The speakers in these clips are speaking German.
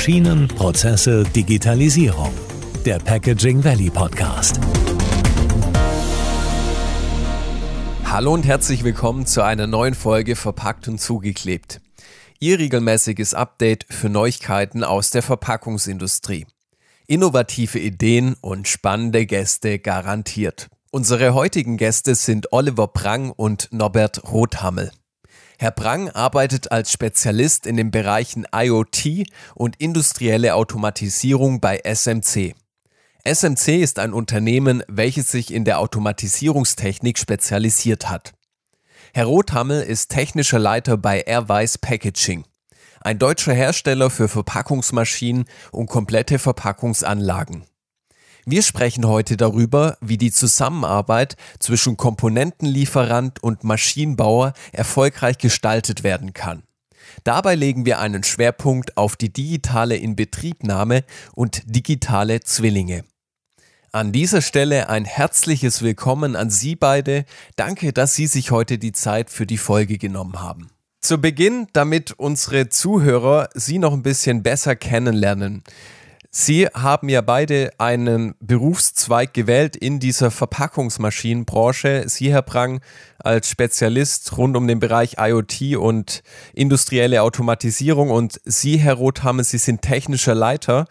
Maschinen, Prozesse, Digitalisierung. Der Packaging Valley Podcast. Hallo und herzlich willkommen zu einer neuen Folge Verpackt und zugeklebt. Ihr regelmäßiges Update für Neuigkeiten aus der Verpackungsindustrie. Innovative Ideen und spannende Gäste garantiert. Unsere heutigen Gäste sind Oliver Prang und Norbert Rothammel. Herr Prang arbeitet als Spezialist in den Bereichen IoT und industrielle Automatisierung bei SMC. SMC ist ein Unternehmen, welches sich in der Automatisierungstechnik spezialisiert hat. Herr Rothammel ist technischer Leiter bei Airwise Packaging, ein deutscher Hersteller für Verpackungsmaschinen und komplette Verpackungsanlagen. Wir sprechen heute darüber, wie die Zusammenarbeit zwischen Komponentenlieferant und Maschinenbauer erfolgreich gestaltet werden kann. Dabei legen wir einen Schwerpunkt auf die digitale Inbetriebnahme und digitale Zwillinge. An dieser Stelle ein herzliches Willkommen an Sie beide. Danke, dass Sie sich heute die Zeit für die Folge genommen haben. Zu Beginn, damit unsere Zuhörer Sie noch ein bisschen besser kennenlernen. Sie haben ja beide einen Berufszweig gewählt in dieser Verpackungsmaschinenbranche. Sie, Herr Prang, als Spezialist rund um den Bereich IoT und industrielle Automatisierung und Sie, Herr Rothammer, Sie sind technischer Leiter.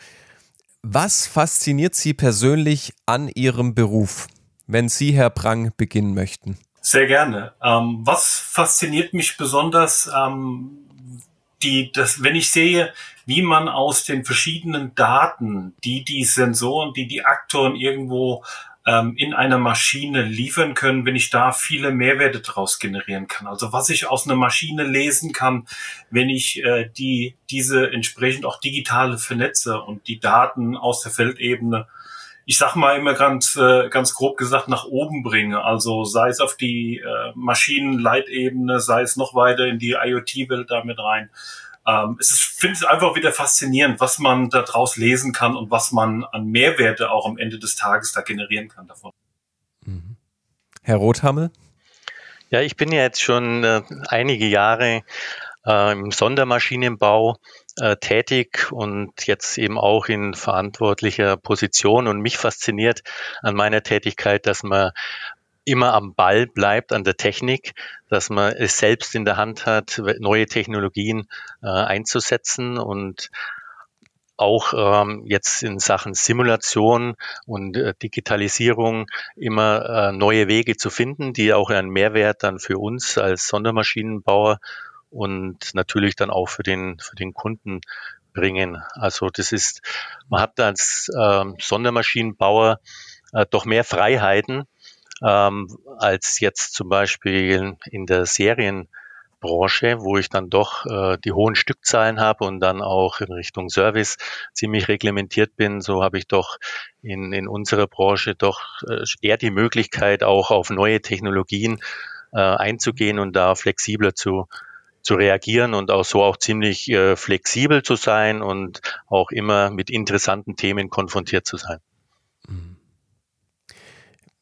Was fasziniert Sie persönlich an Ihrem Beruf, wenn Sie, Herr Prang, beginnen möchten? Sehr gerne. Ähm, was fasziniert mich besonders, ähm, die, das, wenn ich sehe, wie man aus den verschiedenen Daten, die die Sensoren, die die Aktoren irgendwo ähm, in einer Maschine liefern können, wenn ich da viele Mehrwerte daraus generieren kann. Also was ich aus einer Maschine lesen kann, wenn ich äh, die diese entsprechend auch digitale vernetze und die Daten aus der Feldebene ich sag mal immer ganz, äh, ganz grob gesagt nach oben bringe. Also sei es auf die äh, Maschinenleitebene, sei es noch weiter in die IoT-Welt damit rein ähm, es ist, finde es einfach wieder faszinierend, was man da draus lesen kann und was man an Mehrwerte auch am Ende des Tages da generieren kann davon. Mhm. Herr Rothammel? Ja, ich bin ja jetzt schon äh, einige Jahre äh, im Sondermaschinenbau äh, tätig und jetzt eben auch in verantwortlicher Position. Und mich fasziniert an meiner Tätigkeit, dass man immer am Ball bleibt, an der Technik, dass man es selbst in der Hand hat, neue Technologien äh, einzusetzen und auch ähm, jetzt in Sachen Simulation und äh, Digitalisierung immer äh, neue Wege zu finden, die auch einen Mehrwert dann für uns als Sondermaschinenbauer und natürlich dann auch für den, für den Kunden bringen. Also das ist, man hat als äh, Sondermaschinenbauer doch mehr Freiheiten, ähm, als jetzt zum Beispiel in der Serienbranche, wo ich dann doch äh, die hohen Stückzahlen habe und dann auch in Richtung Service ziemlich reglementiert bin, so habe ich doch in, in unserer Branche doch äh, eher die Möglichkeit, auch auf neue Technologien äh, einzugehen und da flexibler zu, zu reagieren und auch so auch ziemlich äh, flexibel zu sein und auch immer mit interessanten Themen konfrontiert zu sein.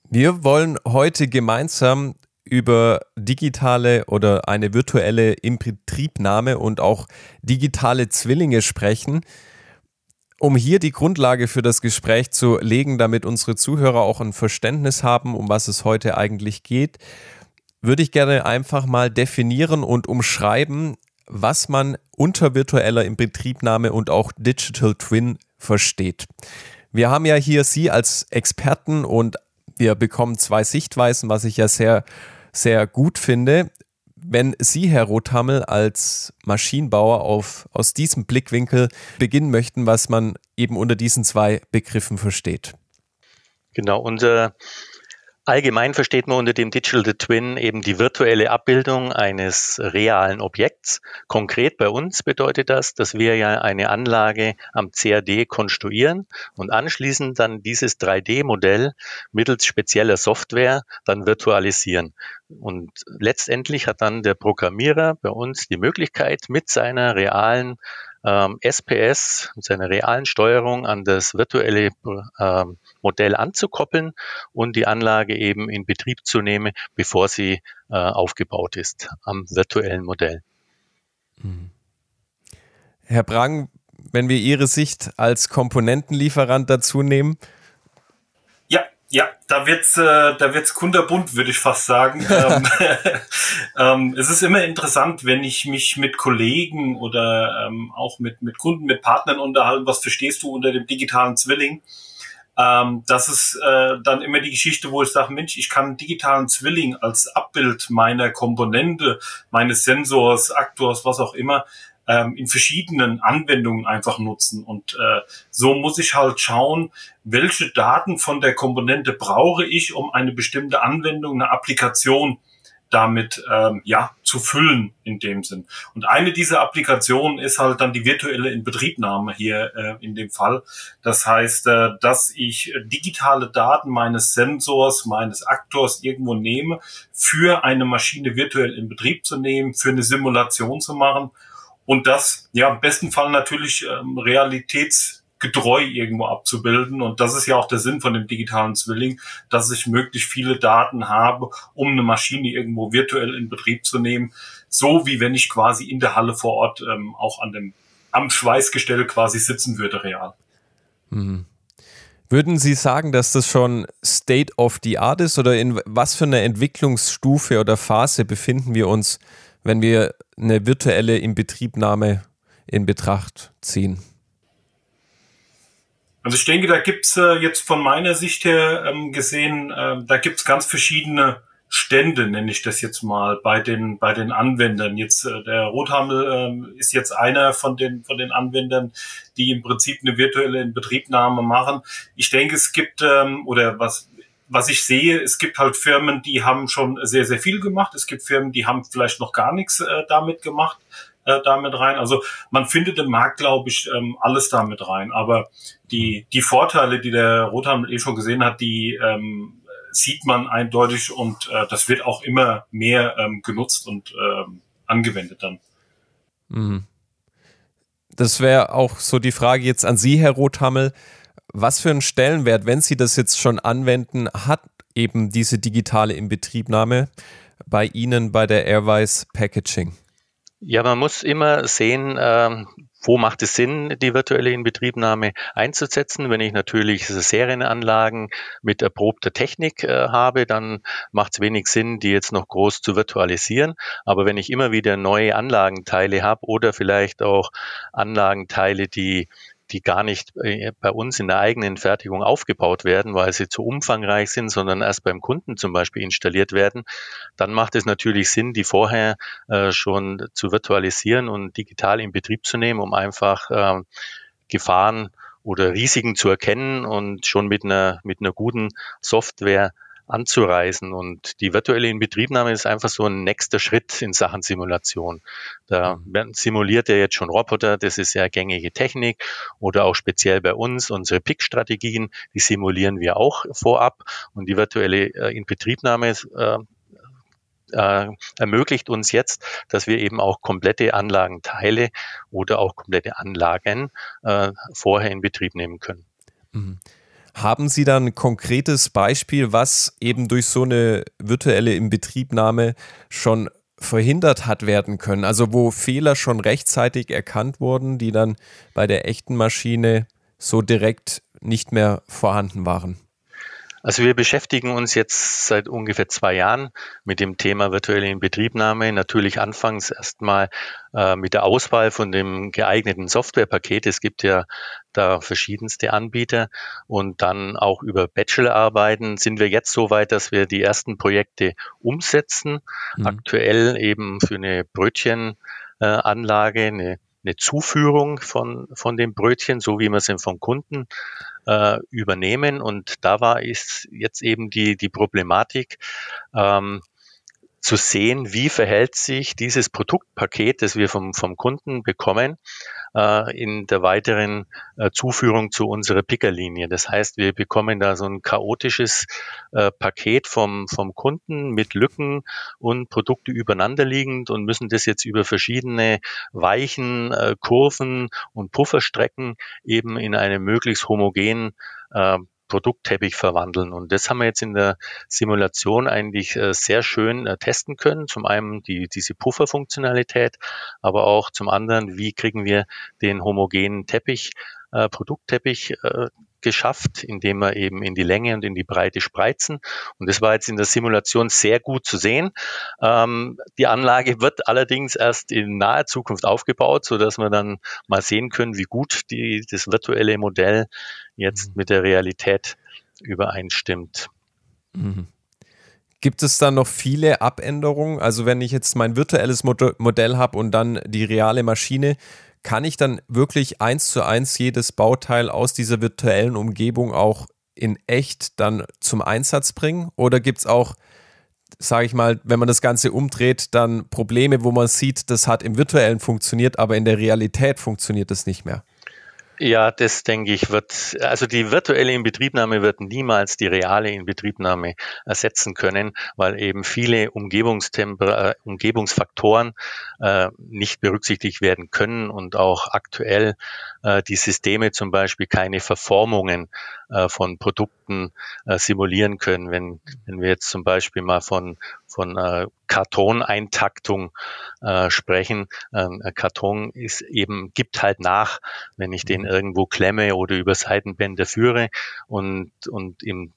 Wir wollen heute gemeinsam über digitale oder eine virtuelle Inbetriebnahme und auch digitale Zwillinge sprechen. Um hier die Grundlage für das Gespräch zu legen, damit unsere Zuhörer auch ein Verständnis haben, um was es heute eigentlich geht, würde ich gerne einfach mal definieren und umschreiben, was man unter virtueller Inbetriebnahme und auch Digital Twin versteht. Wir haben ja hier Sie als Experten und wir bekommen zwei Sichtweisen, was ich ja sehr, sehr gut finde. Wenn Sie, Herr Rothammel, als Maschinenbauer auf, aus diesem Blickwinkel beginnen möchten, was man eben unter diesen zwei Begriffen versteht. Genau, unser Allgemein versteht man unter dem Digital Twin eben die virtuelle Abbildung eines realen Objekts. Konkret bei uns bedeutet das, dass wir ja eine Anlage am CAD konstruieren und anschließend dann dieses 3D-Modell mittels spezieller Software dann virtualisieren. Und letztendlich hat dann der Programmierer bei uns die Möglichkeit, mit seiner realen ähm, SPS, mit seiner realen Steuerung an das virtuelle ähm, Modell anzukoppeln und die Anlage eben in Betrieb zu nehmen, bevor sie äh, aufgebaut ist am virtuellen Modell. Mhm. Herr Brang, wenn wir Ihre Sicht als Komponentenlieferant dazu nehmen? Ja, da wird's, äh, da wird's kunderbunt, würde ich fast sagen. ähm, ähm, es ist immer interessant, wenn ich mich mit Kollegen oder ähm, auch mit mit Kunden, mit Partnern unterhalte. Was verstehst du unter dem digitalen Zwilling? Ähm, das ist äh, dann immer die Geschichte, wo ich sage, Mensch, ich kann einen digitalen Zwilling als Abbild meiner Komponente, meines Sensors, Aktors, was auch immer, ähm, in verschiedenen Anwendungen einfach nutzen. Und äh, so muss ich halt schauen, welche Daten von der Komponente brauche ich, um eine bestimmte Anwendung, eine Applikation damit ähm, ja zu füllen in dem Sinn. Und eine dieser Applikationen ist halt dann die virtuelle Inbetriebnahme hier äh, in dem Fall. Das heißt, äh, dass ich digitale Daten meines Sensors, meines Aktors irgendwo nehme, für eine Maschine virtuell in Betrieb zu nehmen, für eine Simulation zu machen und das ja im besten Fall natürlich ähm, realitäts getreu irgendwo abzubilden. Und das ist ja auch der Sinn von dem digitalen Zwilling, dass ich möglichst viele Daten habe, um eine Maschine irgendwo virtuell in Betrieb zu nehmen. So wie wenn ich quasi in der Halle vor Ort ähm, auch an dem, am Schweißgestell quasi sitzen würde, real. Mhm. Würden Sie sagen, dass das schon State of the Art ist oder in was für einer Entwicklungsstufe oder Phase befinden wir uns, wenn wir eine virtuelle Inbetriebnahme in Betracht ziehen? Also ich denke, da gibt's äh, jetzt von meiner Sicht her ähm, gesehen, äh, da gibt's ganz verschiedene Stände, nenne ich das jetzt mal, bei den bei den Anwendern. Jetzt äh, der Rothammel äh, ist jetzt einer von den von den Anwendern, die im Prinzip eine virtuelle Inbetriebnahme machen. Ich denke, es gibt ähm, oder was was ich sehe, es gibt halt Firmen, die haben schon sehr sehr viel gemacht. Es gibt Firmen, die haben vielleicht noch gar nichts äh, damit gemacht äh, damit rein. Also man findet im Markt, glaube ich, ähm, alles damit rein. Aber die, die Vorteile, die der Rotham eh schon gesehen hat, die ähm, sieht man eindeutig und äh, das wird auch immer mehr ähm, genutzt und ähm, angewendet dann. Mhm. Das wäre auch so die Frage jetzt an Sie, Herr Rothammel. Was für einen Stellenwert, wenn Sie das jetzt schon anwenden, hat eben diese digitale Inbetriebnahme bei Ihnen bei der Airwise Packaging? Ja, man muss immer sehen, ähm, wo macht es Sinn, die virtuelle Inbetriebnahme einzusetzen? Wenn ich natürlich Serienanlagen mit erprobter Technik äh, habe, dann macht es wenig Sinn, die jetzt noch groß zu virtualisieren. Aber wenn ich immer wieder neue Anlagenteile habe oder vielleicht auch Anlagenteile, die die gar nicht äh, bei uns in der eigenen Fertigung aufgebaut werden, weil sie zu umfangreich sind, sondern erst beim Kunden zum Beispiel installiert werden, dann macht es natürlich Sinn, die vorher äh, schon zu virtualisieren und digital in Betrieb zu nehmen, um einfach äh, Gefahren oder Risiken zu erkennen und schon mit einer, mit einer guten Software anzureisen. Und die virtuelle Inbetriebnahme ist einfach so ein nächster Schritt in Sachen Simulation. Da mhm. simuliert er jetzt schon Roboter, das ist ja gängige Technik oder auch speziell bei uns unsere Pick-Strategien, die simulieren wir auch vorab und die virtuelle äh, Inbetriebnahme äh, äh, ermöglicht uns jetzt, dass wir eben auch komplette Anlagenteile oder auch komplette Anlagen äh, vorher in Betrieb nehmen können. Haben Sie dann ein konkretes Beispiel, was eben durch so eine virtuelle Inbetriebnahme schon verhindert hat werden können? Also wo Fehler schon rechtzeitig erkannt wurden, die dann bei der echten Maschine so direkt nicht mehr vorhanden waren? Also wir beschäftigen uns jetzt seit ungefähr zwei Jahren mit dem Thema virtuelle Inbetriebnahme. Natürlich anfangs erstmal äh, mit der Auswahl von dem geeigneten Softwarepaket. Es gibt ja da verschiedenste Anbieter und dann auch über Bachelorarbeiten sind wir jetzt so weit, dass wir die ersten Projekte umsetzen. Mhm. Aktuell eben für eine Brötchenanlage, äh, eine eine Zuführung von, von dem Brötchen, so wie wir es vom Kunden äh, übernehmen. Und da war ist jetzt eben die, die Problematik, ähm, zu sehen, wie verhält sich dieses Produktpaket, das wir vom, vom Kunden bekommen, äh, in der weiteren äh, Zuführung zu unserer Pickerlinie. Das heißt, wir bekommen da so ein chaotisches äh, Paket vom, vom Kunden mit Lücken und Produkte übereinander liegend und müssen das jetzt über verschiedene Weichen, äh, Kurven und Pufferstrecken eben in einem möglichst homogenen äh, Produktteppich verwandeln. Und das haben wir jetzt in der Simulation eigentlich äh, sehr schön äh, testen können. Zum einen die, diese Pufferfunktionalität, aber auch zum anderen, wie kriegen wir den homogenen Teppich, äh, Produktteppich äh, geschafft, indem wir eben in die Länge und in die Breite spreizen. Und das war jetzt in der Simulation sehr gut zu sehen. Ähm, die Anlage wird allerdings erst in naher Zukunft aufgebaut, so dass wir dann mal sehen können, wie gut die, das virtuelle Modell jetzt mhm. mit der Realität übereinstimmt. Mhm. Gibt es dann noch viele Abänderungen? Also wenn ich jetzt mein virtuelles Modell habe und dann die reale Maschine, kann ich dann wirklich eins zu eins jedes Bauteil aus dieser virtuellen Umgebung auch in echt dann zum Einsatz bringen? Oder gibt es auch, sage ich mal, wenn man das Ganze umdreht, dann Probleme, wo man sieht, das hat im virtuellen funktioniert, aber in der Realität funktioniert das nicht mehr? Ja, das denke ich wird, also die virtuelle Inbetriebnahme wird niemals die reale Inbetriebnahme ersetzen können, weil eben viele Umgebungstemper äh, Umgebungsfaktoren äh, nicht berücksichtigt werden können und auch aktuell äh, die Systeme zum Beispiel keine Verformungen äh, von Produkten äh, simulieren können. Wenn, wenn wir jetzt zum Beispiel mal von, von äh, Kartoneintaktung äh, sprechen, ähm, Karton ist eben, gibt halt nach, wenn ich den irgendwo klemme oder über Seitenbänder führe und, und im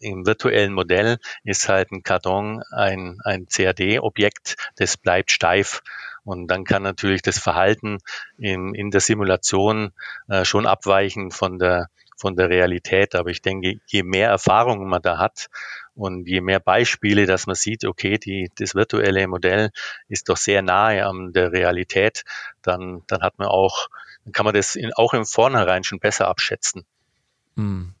im virtuellen Modell ist halt ein Karton ein, ein CAD-Objekt, das bleibt steif. Und dann kann natürlich das Verhalten in, in der Simulation äh, schon abweichen von der, von der Realität. Aber ich denke, je mehr Erfahrung man da hat und je mehr Beispiele, dass man sieht, okay, die, das virtuelle Modell ist doch sehr nahe an der Realität, dann, dann hat man auch, dann kann man das in, auch im Vornherein schon besser abschätzen. Hm.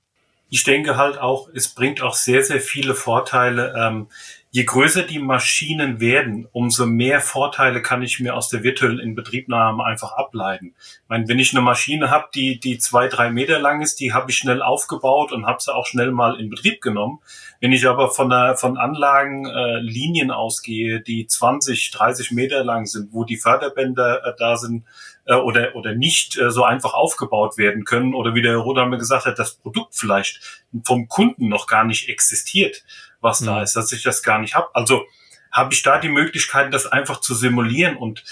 Ich denke halt auch, es bringt auch sehr, sehr viele Vorteile, ähm, je größer die Maschinen werden, umso mehr Vorteile kann ich mir aus der virtuellen Inbetriebnahme einfach ableiten. Ich meine, wenn ich eine Maschine habe, die, die zwei, drei Meter lang ist, die habe ich schnell aufgebaut und habe sie auch schnell mal in Betrieb genommen. Wenn ich aber von, der, von Anlagen äh, Linien ausgehe, die 20, 30 Meter lang sind, wo die Förderbänder äh, da sind, äh, oder, oder nicht äh, so einfach aufgebaut werden können oder wie der Rodame gesagt hat, das Produkt vielleicht vom Kunden noch gar nicht existiert, was mhm. da ist, dass ich das gar nicht habe. Also habe ich da die Möglichkeit, das einfach zu simulieren und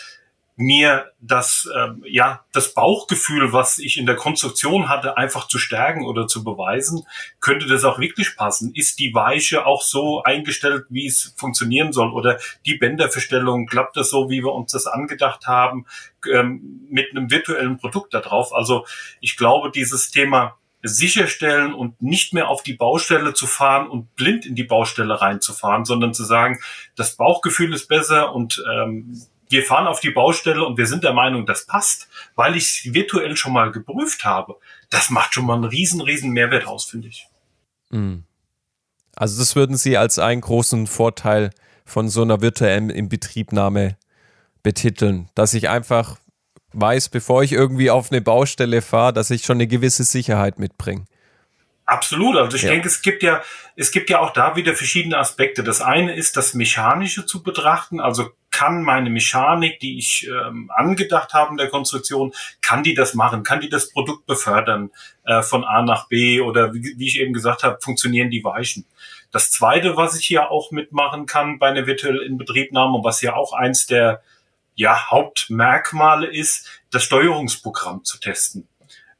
mir das, äh, ja, das Bauchgefühl, was ich in der Konstruktion hatte, einfach zu stärken oder zu beweisen, könnte das auch wirklich passen? Ist die Weiche auch so eingestellt, wie es funktionieren soll? Oder die Bänderverstellung, klappt das so, wie wir uns das angedacht haben, ähm, mit einem virtuellen Produkt da drauf? Also ich glaube, dieses Thema sicherstellen und nicht mehr auf die Baustelle zu fahren und blind in die Baustelle reinzufahren, sondern zu sagen, das Bauchgefühl ist besser und ähm, wir fahren auf die Baustelle und wir sind der Meinung, das passt, weil ich es virtuell schon mal geprüft habe. Das macht schon mal einen riesen, riesen Mehrwert aus, finde ich. Mhm. Also das würden Sie als einen großen Vorteil von so einer virtuellen Inbetriebnahme betiteln, dass ich einfach weiß, bevor ich irgendwie auf eine Baustelle fahre, dass ich schon eine gewisse Sicherheit mitbringe. Absolut. Also ich ja. denke, es gibt ja, es gibt ja auch da wieder verschiedene Aspekte. Das eine ist, das Mechanische zu betrachten. Also kann meine Mechanik, die ich ähm, angedacht habe in der Konstruktion, kann die das machen? Kann die das Produkt befördern äh, von A nach B? Oder wie, wie ich eben gesagt habe, funktionieren die Weichen? Das zweite, was ich hier auch mitmachen kann bei einer virtuellen Inbetriebnahme und was ja auch eins der ja, Hauptmerkmale ist, das Steuerungsprogramm zu testen.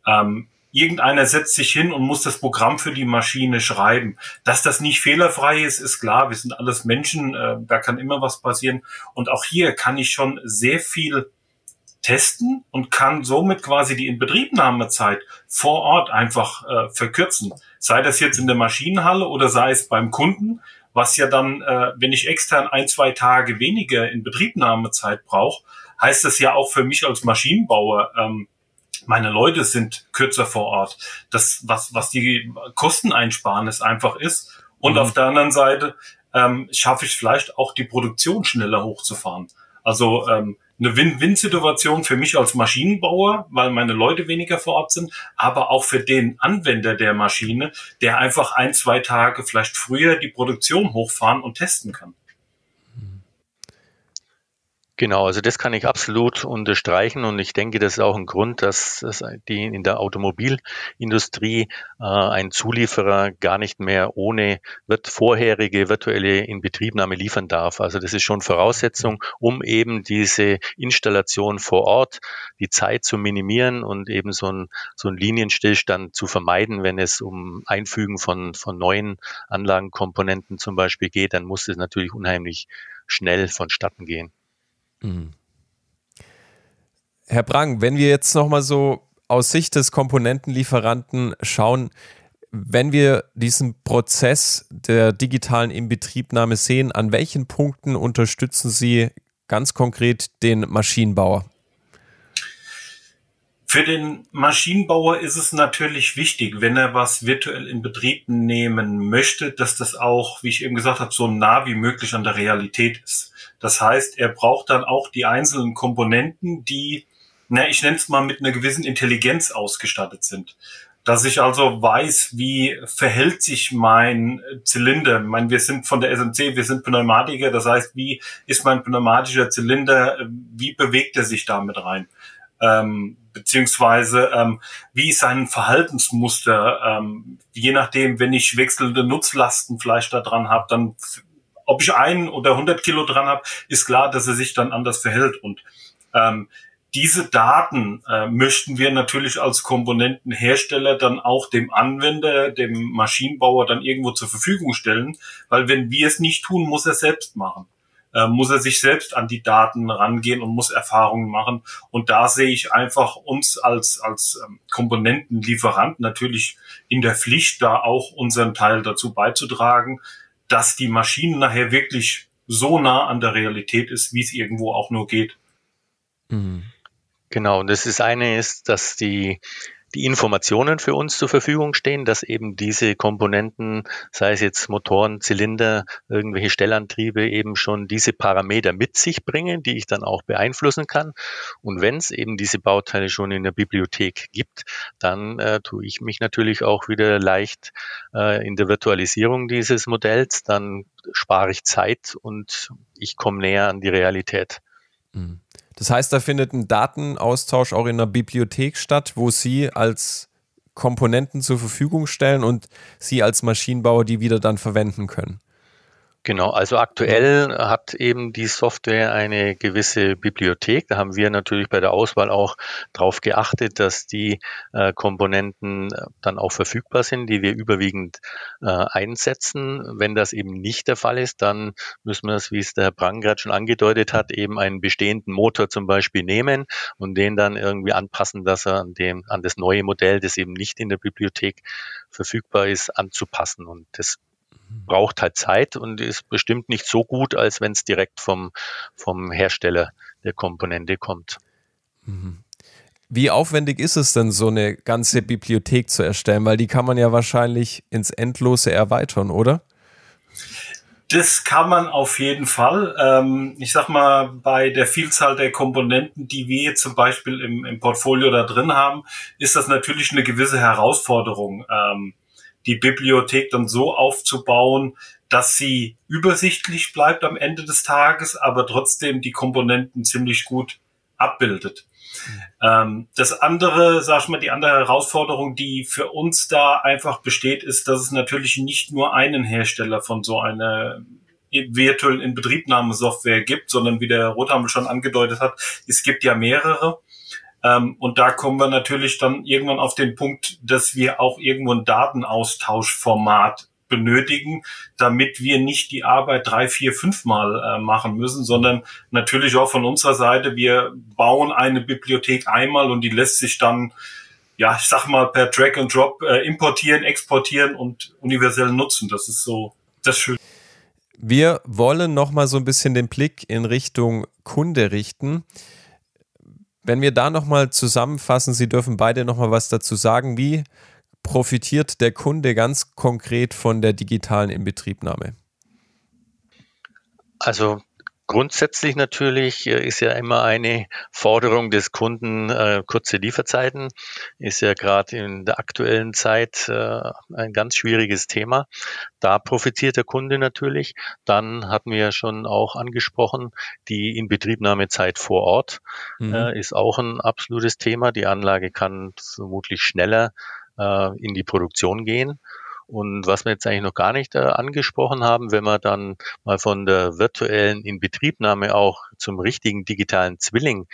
Ähm, irgendeiner setzt sich hin und muss das Programm für die Maschine schreiben. Dass das nicht fehlerfrei ist, ist klar. Wir sind alles Menschen, äh, da kann immer was passieren. Und auch hier kann ich schon sehr viel testen und kann somit quasi die Inbetriebnahmezeit vor Ort einfach äh, verkürzen. Sei das jetzt in der Maschinenhalle oder sei es beim Kunden was ja dann, äh, wenn ich extern ein, zwei Tage weniger in Betriebnahmezeit brauche, heißt das ja auch für mich als Maschinenbauer, ähm, meine Leute sind kürzer vor Ort. Das, was, was die Kosteneinsparnis einfach ist. Und mhm. auf der anderen Seite ähm, schaffe ich vielleicht auch die Produktion schneller hochzufahren. Also ähm, eine Win-Win-Situation für mich als Maschinenbauer, weil meine Leute weniger vor Ort sind, aber auch für den Anwender der Maschine, der einfach ein, zwei Tage vielleicht früher die Produktion hochfahren und testen kann. Genau, also das kann ich absolut unterstreichen und ich denke, das ist auch ein Grund, dass, die in der Automobilindustrie äh, ein Zulieferer gar nicht mehr ohne wird vorherige virtuelle Inbetriebnahme liefern darf. Also das ist schon Voraussetzung, um eben diese Installation vor Ort, die Zeit zu minimieren und eben so ein, so ein Linienstillstand zu vermeiden, wenn es um Einfügen von, von neuen Anlagenkomponenten zum Beispiel geht, dann muss es natürlich unheimlich schnell vonstatten gehen. Mhm. Herr Brang, wenn wir jetzt nochmal so aus Sicht des Komponentenlieferanten schauen, wenn wir diesen Prozess der digitalen Inbetriebnahme sehen, an welchen Punkten unterstützen Sie ganz konkret den Maschinenbauer? Für den Maschinenbauer ist es natürlich wichtig, wenn er was virtuell in Betrieb nehmen möchte, dass das auch, wie ich eben gesagt habe, so nah wie möglich an der Realität ist. Das heißt, er braucht dann auch die einzelnen Komponenten, die, na, ich nenne es mal mit einer gewissen Intelligenz ausgestattet sind. Dass ich also weiß, wie verhält sich mein Zylinder. Ich meine, wir sind von der SMC, wir sind Pneumatiker, das heißt, wie ist mein pneumatischer Zylinder, wie bewegt er sich damit rein? ähm, beziehungsweise ähm, wie ist sein Verhaltensmuster, ähm, je nachdem, wenn ich wechselnde Nutzlasten vielleicht da dran habe, dann ob ich ein oder 100 Kilo dran habe, ist klar, dass er sich dann anders verhält und ähm, diese Daten äh, möchten wir natürlich als Komponentenhersteller dann auch dem Anwender, dem Maschinenbauer dann irgendwo zur Verfügung stellen, weil wenn wir es nicht tun, muss er selbst machen äh, muss er sich selbst an die Daten rangehen und muss Erfahrungen machen. Und da sehe ich einfach uns als, als ähm, Komponentenlieferant natürlich in der Pflicht, da auch unseren Teil dazu beizutragen, dass die Maschine nachher wirklich so nah an der Realität ist, wie es irgendwo auch nur geht. Mhm. Genau, und das ist eine ist, dass die die Informationen für uns zur Verfügung stehen, dass eben diese Komponenten, sei es jetzt Motoren, Zylinder, irgendwelche Stellantriebe, eben schon diese Parameter mit sich bringen, die ich dann auch beeinflussen kann. Und wenn es eben diese Bauteile schon in der Bibliothek gibt, dann äh, tue ich mich natürlich auch wieder leicht äh, in der Virtualisierung dieses Modells. Dann spare ich Zeit und ich komme näher an die Realität. Mhm. Das heißt, da findet ein Datenaustausch auch in der Bibliothek statt, wo Sie als Komponenten zur Verfügung stellen und Sie als Maschinenbauer die wieder dann verwenden können. Genau, also aktuell hat eben die Software eine gewisse Bibliothek. Da haben wir natürlich bei der Auswahl auch darauf geachtet, dass die äh, Komponenten äh, dann auch verfügbar sind, die wir überwiegend äh, einsetzen. Wenn das eben nicht der Fall ist, dann müssen wir es, wie es der Herr Brang gerade schon angedeutet hat, eben einen bestehenden Motor zum Beispiel nehmen und den dann irgendwie anpassen, dass er an dem, an das neue Modell, das eben nicht in der Bibliothek verfügbar ist, anzupassen. Und das braucht halt Zeit und ist bestimmt nicht so gut, als wenn es direkt vom, vom Hersteller der Komponente kommt. Mhm. Wie aufwendig ist es denn, so eine ganze Bibliothek zu erstellen? Weil die kann man ja wahrscheinlich ins Endlose erweitern, oder? Das kann man auf jeden Fall. Ähm, ich sag mal, bei der Vielzahl der Komponenten, die wir jetzt zum Beispiel im, im Portfolio da drin haben, ist das natürlich eine gewisse Herausforderung. Die Bibliothek dann so aufzubauen, dass sie übersichtlich bleibt am Ende des Tages, aber trotzdem die Komponenten ziemlich gut abbildet. Mhm. das andere, sag ich mal, die andere Herausforderung, die für uns da einfach besteht, ist, dass es natürlich nicht nur einen Hersteller von so einer virtuellen Inbetriebnahmesoftware gibt, sondern wie der Rothammel schon angedeutet hat, es gibt ja mehrere. Ähm, und da kommen wir natürlich dann irgendwann auf den Punkt, dass wir auch irgendwo ein Datenaustauschformat benötigen, damit wir nicht die Arbeit drei, vier, fünfmal äh, machen müssen, sondern natürlich auch von unserer Seite, wir bauen eine Bibliothek einmal und die lässt sich dann, ja, ich sag mal, per Drag and Drop äh, importieren, exportieren und universell nutzen. Das ist so das Schöne. Wir wollen noch mal so ein bisschen den Blick in Richtung Kunde richten. Wenn wir da nochmal zusammenfassen, Sie dürfen beide nochmal was dazu sagen. Wie profitiert der Kunde ganz konkret von der digitalen Inbetriebnahme? Also Grundsätzlich natürlich äh, ist ja immer eine Forderung des Kunden äh, kurze Lieferzeiten. Ist ja gerade in der aktuellen Zeit äh, ein ganz schwieriges Thema. Da profitiert der Kunde natürlich. Dann hatten wir ja schon auch angesprochen, die Inbetriebnahmezeit vor Ort mhm. äh, ist auch ein absolutes Thema. Die Anlage kann vermutlich schneller äh, in die Produktion gehen. Und was wir jetzt eigentlich noch gar nicht äh, angesprochen haben, wenn wir dann mal von der virtuellen Inbetriebnahme auch zum richtigen digitalen Zwilling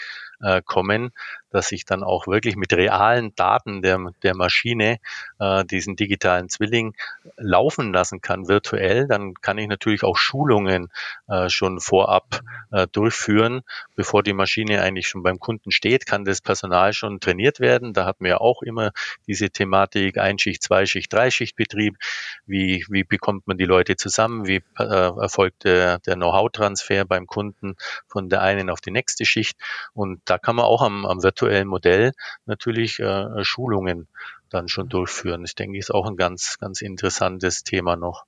äh, kommen, dass ich dann auch wirklich mit realen Daten der, der Maschine äh, diesen digitalen Zwilling laufen lassen kann, virtuell, dann kann ich natürlich auch Schulungen äh, schon vorab äh, durchführen, bevor die Maschine eigentlich schon beim Kunden steht, kann das Personal schon trainiert werden. Da hatten wir auch immer diese Thematik Einschicht, Zweischicht, Dreischichtbetrieb. Wie, wie bekommt man die Leute zusammen? Wie äh, erfolgt der, der Know-how-Transfer beim Kunden von der einen auf die nächste Schicht? Und da kann man auch am, am virtuellen Modell natürlich äh, Schulungen dann schon durchführen. Ich denke, ist auch ein ganz, ganz interessantes Thema noch.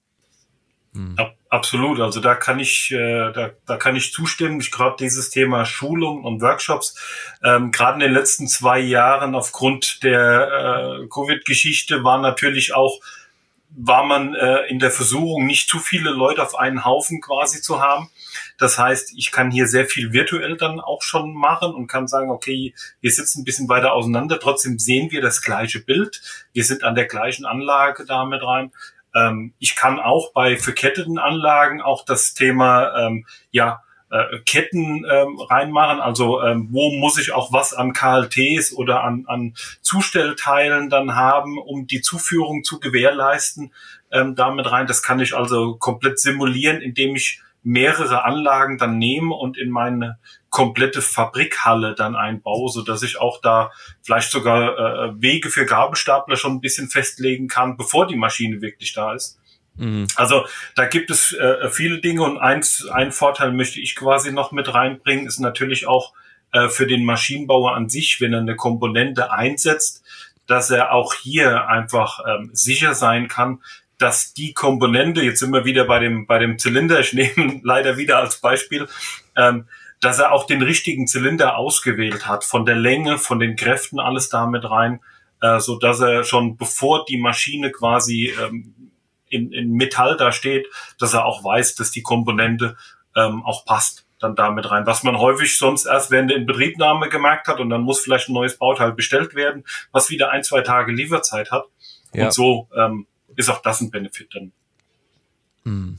Mhm. Absolut, also da kann ich, äh, da, da kann ich zustimmen. Ich gerade dieses Thema Schulung und Workshops, ähm, gerade in den letzten zwei Jahren aufgrund der äh, Covid-Geschichte war natürlich auch war man äh, in der Versuchung, nicht zu viele Leute auf einen Haufen quasi zu haben. Das heißt, ich kann hier sehr viel virtuell dann auch schon machen und kann sagen, okay, wir sitzen ein bisschen weiter auseinander, trotzdem sehen wir das gleiche Bild. Wir sind an der gleichen Anlage damit rein. Ähm, ich kann auch bei verketteten Anlagen auch das Thema, ähm, ja, äh, Ketten ähm, reinmachen. Also ähm, wo muss ich auch was an KLTs oder an, an Zustellteilen dann haben, um die Zuführung zu gewährleisten, ähm, damit rein. Das kann ich also komplett simulieren, indem ich mehrere Anlagen dann nehme und in meine komplette Fabrikhalle dann einbaue, so dass ich auch da vielleicht sogar äh, Wege für Gabelstapler schon ein bisschen festlegen kann, bevor die Maschine wirklich da ist. Mhm. Also da gibt es äh, viele Dinge und eins, ein Vorteil möchte ich quasi noch mit reinbringen, ist natürlich auch äh, für den Maschinenbauer an sich, wenn er eine Komponente einsetzt, dass er auch hier einfach ähm, sicher sein kann, dass die Komponente, jetzt sind wir wieder bei dem, bei dem Zylinder, ich nehme leider wieder als Beispiel, ähm, dass er auch den richtigen Zylinder ausgewählt hat, von der Länge, von den Kräften, alles damit rein, äh, so dass er schon bevor die Maschine quasi ähm, in, in Metall da steht, dass er auch weiß, dass die Komponente ähm, auch passt dann damit rein. Was man häufig sonst erst während der Inbetriebnahme gemerkt hat und dann muss vielleicht ein neues Bauteil bestellt werden, was wieder ein, zwei Tage Lieferzeit hat. Ja. Und so ähm, ist auch das ein Benefit dann. Hm.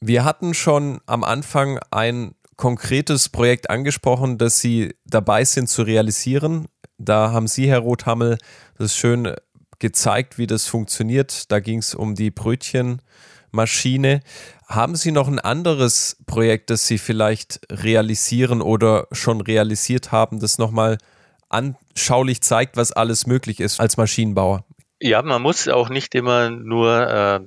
Wir hatten schon am Anfang ein konkretes Projekt angesprochen, das Sie dabei sind zu realisieren. Da haben Sie, Herr Rothammel, das schön gezeigt, wie das funktioniert. Da ging es um die Brötchenmaschine. Haben Sie noch ein anderes Projekt, das Sie vielleicht realisieren oder schon realisiert haben, das nochmal anschaulich zeigt, was alles möglich ist als Maschinenbauer? Ja, man muss auch nicht immer nur äh,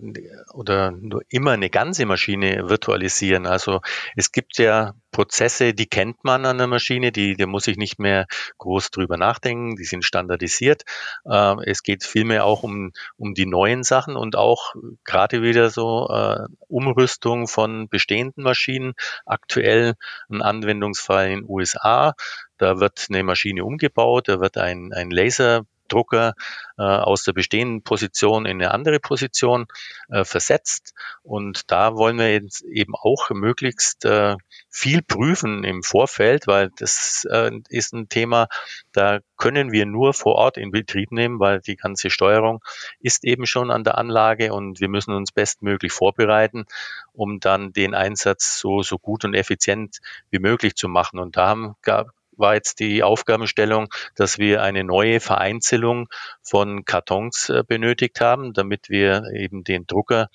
oder nur immer eine ganze Maschine virtualisieren. Also es gibt ja Prozesse, die kennt man an der Maschine, die, da muss ich nicht mehr groß drüber nachdenken, die sind standardisiert. Äh, es geht vielmehr auch um, um die neuen Sachen und auch gerade wieder so äh, Umrüstung von bestehenden Maschinen. Aktuell ein Anwendungsfall in den USA. Da wird eine Maschine umgebaut, da wird ein, ein Laser Drucker äh, aus der bestehenden Position in eine andere Position äh, versetzt. Und da wollen wir jetzt eben auch möglichst äh, viel prüfen im Vorfeld, weil das äh, ist ein Thema, da können wir nur vor Ort in Betrieb nehmen, weil die ganze Steuerung ist eben schon an der Anlage und wir müssen uns bestmöglich vorbereiten, um dann den Einsatz so, so gut und effizient wie möglich zu machen. Und da haben, gab, war jetzt die Aufgabenstellung, dass wir eine neue Vereinzelung von Kartons äh, benötigt haben, damit wir eben den Drucker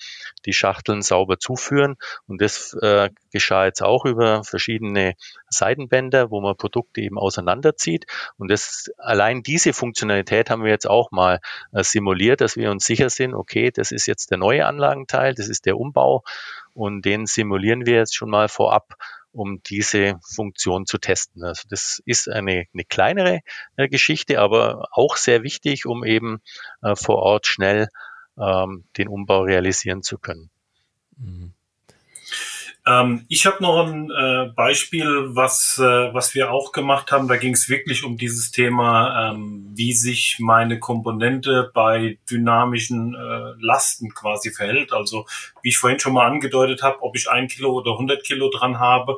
die Schachteln sauber zuführen. Und das äh, geschah jetzt auch über verschiedene Seitenbänder, wo man Produkte eben auseinanderzieht. Und das, allein diese Funktionalität haben wir jetzt auch mal äh, simuliert, dass wir uns sicher sind, okay, das ist jetzt der neue Anlagenteil, das ist der Umbau und den simulieren wir jetzt schon mal vorab um diese Funktion zu testen. Also das ist eine, eine kleinere äh, Geschichte, aber auch sehr wichtig, um eben äh, vor Ort schnell ähm, den Umbau realisieren zu können. Mhm. Ähm, ich habe noch ein äh, Beispiel, was, äh, was wir auch gemacht haben. Da ging es wirklich um dieses Thema, ähm, wie sich meine Komponente bei dynamischen äh, Lasten quasi verhält. Also wie ich vorhin schon mal angedeutet habe, ob ich ein Kilo oder 100 Kilo dran habe,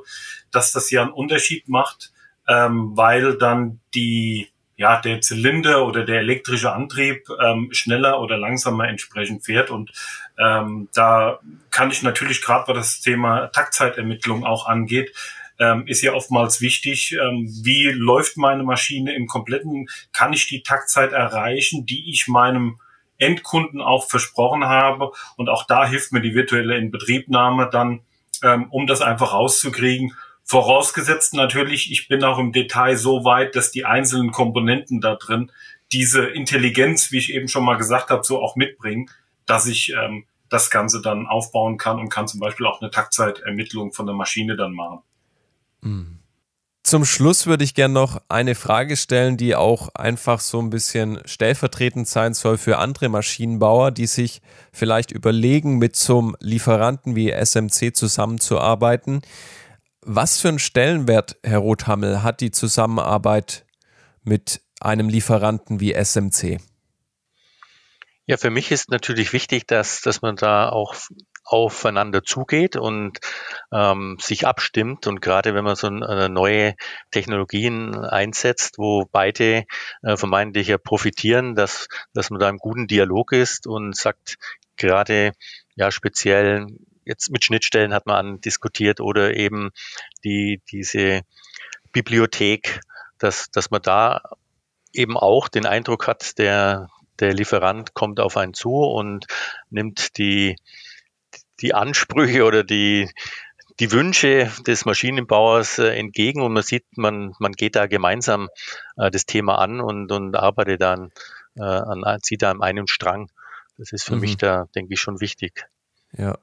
dass das ja einen Unterschied macht, ähm, weil dann die ja, der Zylinder oder der elektrische Antrieb ähm, schneller oder langsamer entsprechend fährt. Und ähm, da kann ich natürlich gerade, was das Thema Taktzeitermittlung auch angeht, ähm, ist ja oftmals wichtig, ähm, wie läuft meine Maschine im kompletten, kann ich die Taktzeit erreichen, die ich meinem Endkunden auch versprochen habe. Und auch da hilft mir die virtuelle Inbetriebnahme dann, ähm, um das einfach rauszukriegen Vorausgesetzt natürlich, ich bin auch im Detail so weit, dass die einzelnen Komponenten da drin diese Intelligenz, wie ich eben schon mal gesagt habe, so auch mitbringen, dass ich ähm, das Ganze dann aufbauen kann und kann zum Beispiel auch eine Taktzeitermittlung von der Maschine dann machen. Mhm. Zum Schluss würde ich gerne noch eine Frage stellen, die auch einfach so ein bisschen stellvertretend sein soll für andere Maschinenbauer, die sich vielleicht überlegen, mit zum Lieferanten wie SMC zusammenzuarbeiten. Was für einen Stellenwert, Herr Rothammel, hat die Zusammenarbeit mit einem Lieferanten wie SMC? Ja, für mich ist natürlich wichtig, dass, dass man da auch aufeinander zugeht und ähm, sich abstimmt. Und gerade wenn man so eine neue Technologien einsetzt, wo beide äh, vermeintlich ja profitieren, dass, dass man da im guten Dialog ist und sagt, gerade ja speziell jetzt mit Schnittstellen hat man diskutiert oder eben die, diese Bibliothek, dass, dass man da eben auch den Eindruck hat, der, der Lieferant kommt auf einen zu und nimmt die, die Ansprüche oder die, die Wünsche des Maschinenbauers äh, entgegen und man sieht, man, man geht da gemeinsam äh, das Thema an und, und arbeitet dann äh, an, zieht da an einem Strang. Das ist für mhm. mich da, denke ich, schon wichtig. Ja,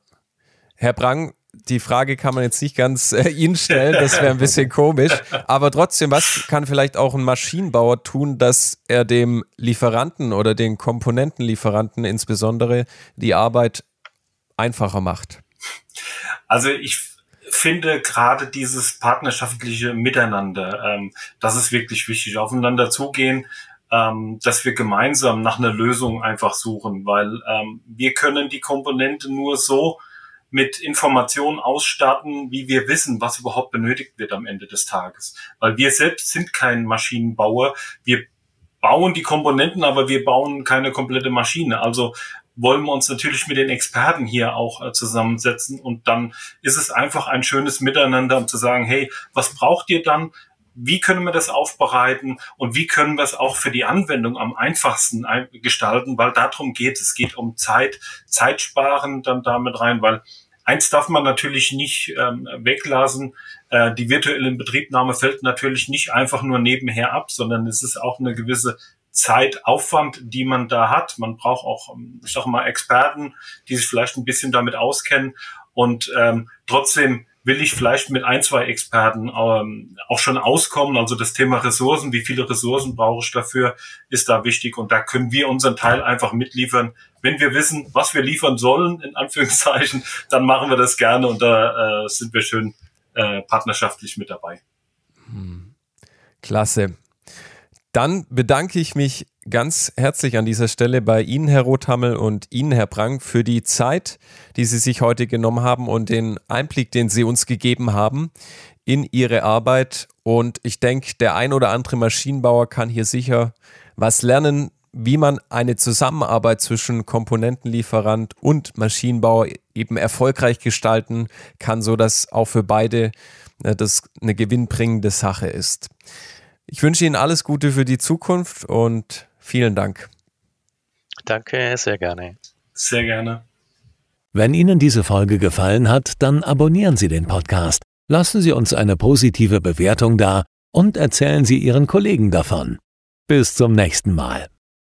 Herr Brang, die Frage kann man jetzt nicht ganz äh, Ihnen stellen, das wäre ein bisschen komisch. Aber trotzdem, was kann vielleicht auch ein Maschinenbauer tun, dass er dem Lieferanten oder den Komponentenlieferanten insbesondere die Arbeit einfacher macht? Also ich finde gerade dieses partnerschaftliche Miteinander, ähm, das ist wirklich wichtig, aufeinander zugehen, ähm, dass wir gemeinsam nach einer Lösung einfach suchen, weil ähm, wir können die Komponente nur so mit Informationen ausstatten, wie wir wissen, was überhaupt benötigt wird am Ende des Tages. Weil wir selbst sind kein Maschinenbauer. Wir bauen die Komponenten, aber wir bauen keine komplette Maschine. Also wollen wir uns natürlich mit den Experten hier auch äh, zusammensetzen und dann ist es einfach ein schönes Miteinander, um zu sagen, hey, was braucht ihr dann? wie können wir das aufbereiten und wie können wir es auch für die Anwendung am einfachsten gestalten, weil darum geht es. geht um Zeit, Zeitsparen dann damit rein, weil Eins darf man natürlich nicht ähm, weglassen. Äh, die virtuelle Inbetriebnahme fällt natürlich nicht einfach nur nebenher ab, sondern es ist auch eine gewisse Zeitaufwand, die man da hat. Man braucht auch, ähm, ich sag mal, Experten, die sich vielleicht ein bisschen damit auskennen. Und ähm, trotzdem will ich vielleicht mit ein, zwei Experten ähm, auch schon auskommen. Also das Thema Ressourcen, wie viele Ressourcen brauche ich dafür, ist da wichtig. Und da können wir unseren Teil einfach mitliefern. Wenn wir wissen, was wir liefern sollen, in Anführungszeichen, dann machen wir das gerne und da äh, sind wir schön äh, partnerschaftlich mit dabei. Hm. Klasse. Dann bedanke ich mich ganz herzlich an dieser Stelle bei Ihnen, Herr Rothammel, und Ihnen, Herr Brang, für die Zeit, die Sie sich heute genommen haben und den Einblick, den Sie uns gegeben haben in Ihre Arbeit. Und ich denke, der ein oder andere Maschinenbauer kann hier sicher was lernen, wie man eine Zusammenarbeit zwischen Komponentenlieferant und Maschinenbauer eben erfolgreich gestalten kann, sodass auch für beide äh, das eine gewinnbringende Sache ist. Ich wünsche Ihnen alles Gute für die Zukunft und vielen Dank. Danke, sehr gerne. Sehr gerne. Wenn Ihnen diese Folge gefallen hat, dann abonnieren Sie den Podcast, lassen Sie uns eine positive Bewertung da und erzählen Sie Ihren Kollegen davon. Bis zum nächsten Mal.